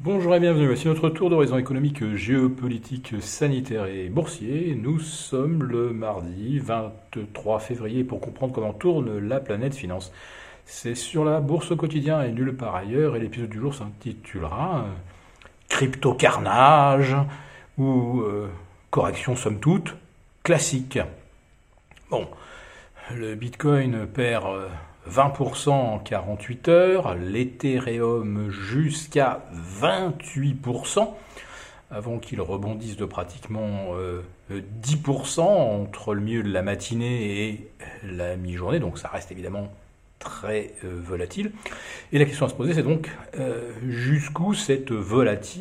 Bonjour et bienvenue, voici notre tour d'horizon économique, géopolitique, sanitaire et boursier. Nous sommes le mardi 23 février pour comprendre comment tourne la planète finance. C'est sur la bourse au quotidien et nulle part ailleurs et l'épisode du jour s'intitulera euh, Crypto carnage ou euh, correction somme toute classique. Bon, le Bitcoin perd... Euh, 20% en 48 heures, l'Ethereum jusqu'à 28%, avant qu'il rebondisse de pratiquement 10% euh, entre le milieu de la matinée et la mi-journée, donc ça reste évidemment très euh, volatile. Et la question à se poser, c'est donc euh, jusqu'où cette,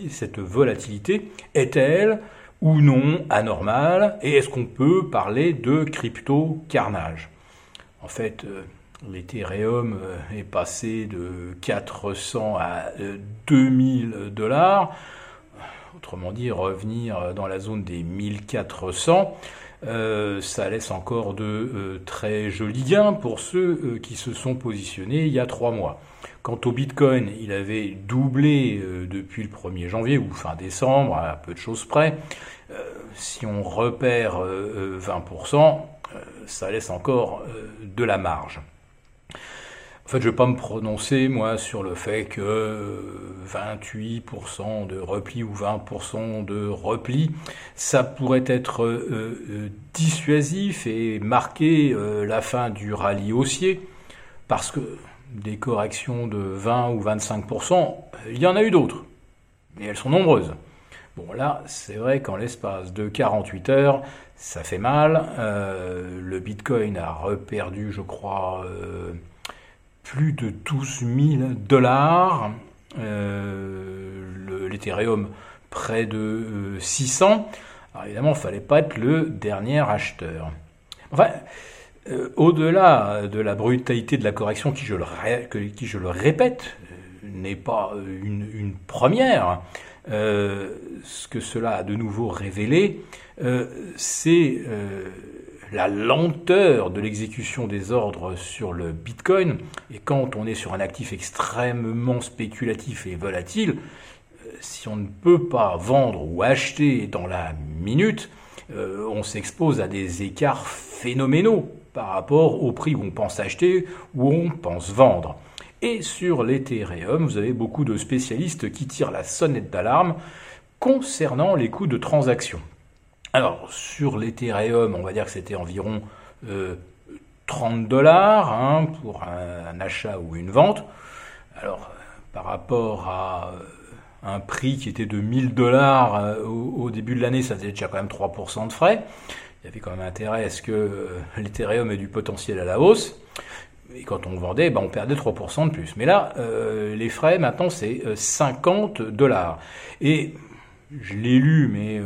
cette volatilité est-elle ou non anormale, et est-ce qu'on peut parler de crypto-carnage? En fait, L'Ethereum euh, est passé de 400 à 2000 euh, dollars. Autrement dit, revenir dans la zone des 1400, euh, ça laisse encore de très jolis gains pour ceux qui se sont positionnés il y a trois mois. Quant au Bitcoin, il avait doublé depuis le 1er janvier ou fin décembre, à peu de choses près. si on repère 20%, ça laisse encore de la marge. En fait, je ne vais pas me prononcer, moi, sur le fait que 28% de repli ou 20% de repli, ça pourrait être euh, euh, dissuasif et marquer euh, la fin du rallye haussier, parce que des corrections de 20 ou 25%, il y en a eu d'autres, et elles sont nombreuses. Bon, là, c'est vrai qu'en l'espace de 48 heures, ça fait mal. le Bitcoin a reperdu, je crois plus de 12 000 dollars. Euh, L'Ethereum près de 600. Euh, Alors évidemment, il ne fallait pas être le dernier acheteur. Enfin, euh, au-delà de la brutalité de la correction, qui je le, qui, je le répète, n'est pas une, première, ce que cela a de nouveau révélé, c'est la lenteur de l'exécution des ordres sur le Bitcoin, et quand on est sur un actif extrêmement spéculatif et volatile, euh, si on ne peut pas vendre ou acheter dans la minute, euh, on s'expose à des écarts phénoménaux par rapport au prix où on pense acheter ou on pense vendre. Et sur l'Ethereum, vous avez beaucoup de spécialistes qui tirent la sonnette d'alarme concernant les coûts de transaction. Alors, sur l'Ethereum, on va dire que c'était environ 30 euh, dollars hein, pour un, achat ou une vente. Alors, par rapport à euh, un prix qui était de 1000 dollars euh, au, début de l'année, ça faisait déjà quand même 3% de frais. Il y avait quand même intérêt à ce que l'Ethereum ait du potentiel à la hausse. Et quand on vendait, ben on perdait 3% de plus. Mais là, les frais, maintenant, c'est 50 dollars. Et je l'ai lu, mais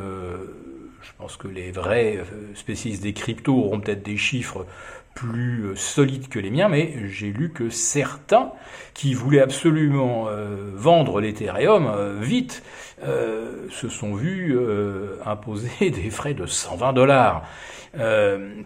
je pense que les vrais euh, spécialistes des cryptos auront peut-être des chiffres plus euh, solides que les miens, mais j'ai lu que certains qui voulaient absolument euh, vendre l'Ethereum vite se sont vus imposer des frais de 120 dollars.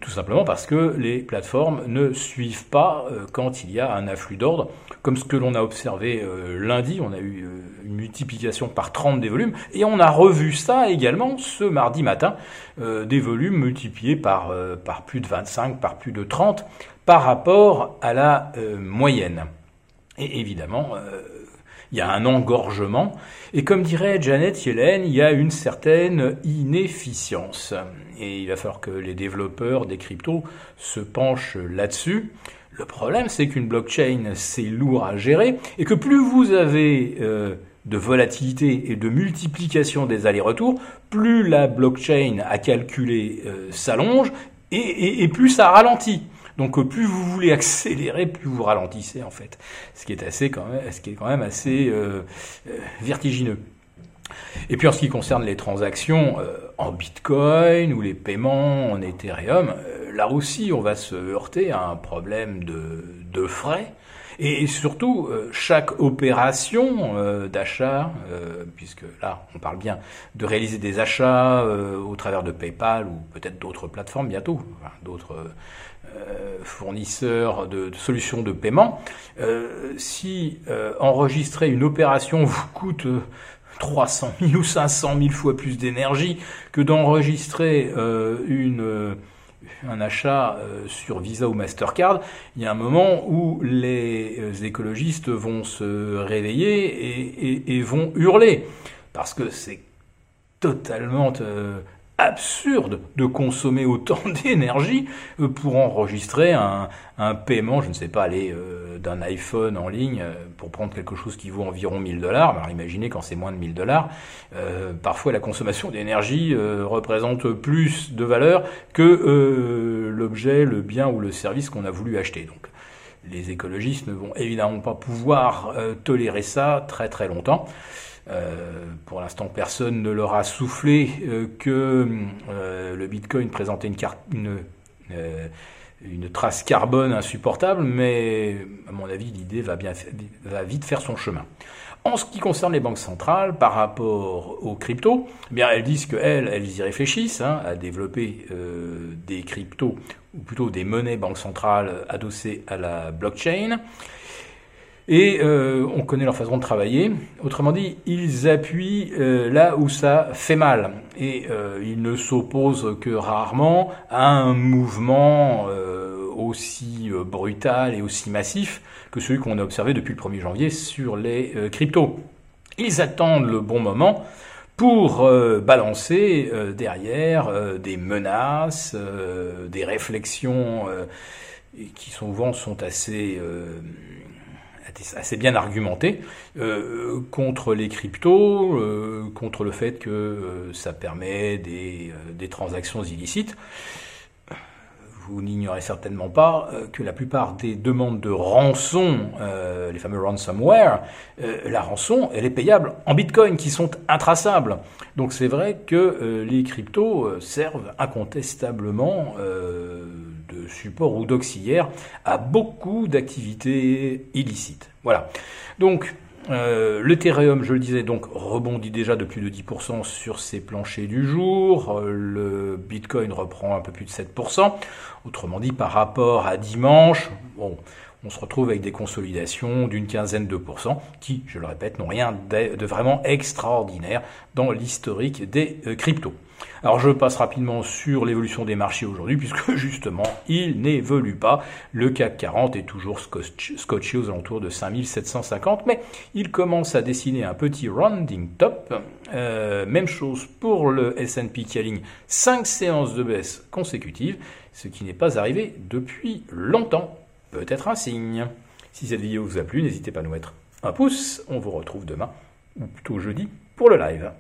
tout simplement parce que les plateformes ne suivent pas quand il y a un afflux d'ordre comme ce que l'on a observé euh, lundi, on a eu euh, une multiplication par 30 des volumes, et on a revu ça également ce mardi matin, euh, des volumes multipliés par, par plus de 25, par plus de 30, par rapport à la moyenne. Et évidemment, il y a un engorgement, et comme dirait Janet Yellen, il y a une certaine inefficience. Et il va falloir que les développeurs des cryptos se penchent là-dessus. Le problème, c'est qu'une blockchain, c'est lourd à gérer et que plus vous avez euh, de volatilité et de multiplication des allers-retours, plus la blockchain à calculer euh, s'allonge et, plus ça ralentit. Donc plus vous voulez accélérer, plus vous ralentissez en fait, ce qui est assez quand même, ce qui est quand même assez euh, vertigineux. Et puis en ce qui concerne les transactions en Bitcoin ou les paiements en Ethereum, là aussi, on va se heurter à un problème de, frais Et surtout, euh, chaque opération euh, d'achat, euh, puisque là, on parle bien de réaliser des achats au travers de PayPal ou peut-être d'autres plateformes bientôt, d'autres fournisseurs de, de, solutions de paiement, si enregistrer une opération vous coûte 300 000 ou 500 000 fois plus d'énergie que d'enregistrer une un achat euh, sur Visa ou Mastercard, il y a un moment où les euh, écologistes vont se réveiller et, vont hurler. Parce que c'est totalement euh, absurde de consommer autant d'énergie euh, pour enregistrer un, un, paiement, je ne sais pas, aller euh, d'un iPhone en ligne euh, pour prendre quelque chose qui vaut environ 1000 dollars. Alors imaginez quand c'est moins de 1000 dollars, parfois la consommation d'énergie représente plus de valeur que l'objet, le bien ou le service qu'on a voulu acheter. Donc les écologistes ne vont évidemment pas pouvoir tolérer ça très très longtemps. Euh, pour l'instant, personne ne leur a soufflé euh, que euh, le Bitcoin présentait une, trace carbone insupportable, mais à mon avis, l'idée va vite faire son chemin. En ce qui concerne les banques centrales, par rapport aux cryptos, eh bien elles disent qu'elles, elles y réfléchissent hein, à développer des cryptos, ou plutôt des monnaies banques centrales adossées à la blockchain. Et euh, on connaît leur façon de travailler. Autrement dit, ils appuient euh, là où ça fait mal. Et euh, ils ne s'opposent que rarement à un mouvement aussi brutal et aussi massif que celui qu'on a observé depuis le 1er janvier sur les cryptos. Ils attendent le bon moment pour balancer derrière des menaces, des réflexions qui souvent sont assez assez bien argumenté euh, contre les cryptos, euh, contre le fait que euh, ça permet des, des, transactions illicites. Vous n'ignorez certainement pas que la plupart des demandes de rançon, les fameux ransomware, la rançon, elle est payable en bitcoin qui sont intraçables. Donc c'est vrai que les cryptos servent incontestablement support ou d'auxiliaire à beaucoup d'activités illicites. Voilà. Donc, euh, L'Ethereum, je le disais, donc rebondit déjà de plus de 10% sur ses planchers du jour. Euh, le Bitcoin reprend un peu plus de 7%. Autrement dit, par rapport à dimanche, bon, on se retrouve avec des consolidations d'une quinzaine de pourcents qui, je le répète, n'ont rien de vraiment extraordinaire dans l'historique des euh, cryptos. Alors je passe rapidement sur l'évolution des marchés aujourd'hui, puisque justement, il n'évolue pas. Le CAC 40 est toujours scotché aux alentours de 5750, mais il commence à dessiner un petit rounding top. Euh, même chose pour le S&P qui aligne 5 séances de baisse consécutives, ce qui n'est pas arrivé depuis longtemps. Peut-être un signe. Si cette vidéo vous a plu, n'hésitez pas à nous mettre un pouce. On vous retrouve demain, ou plutôt jeudi, pour le live.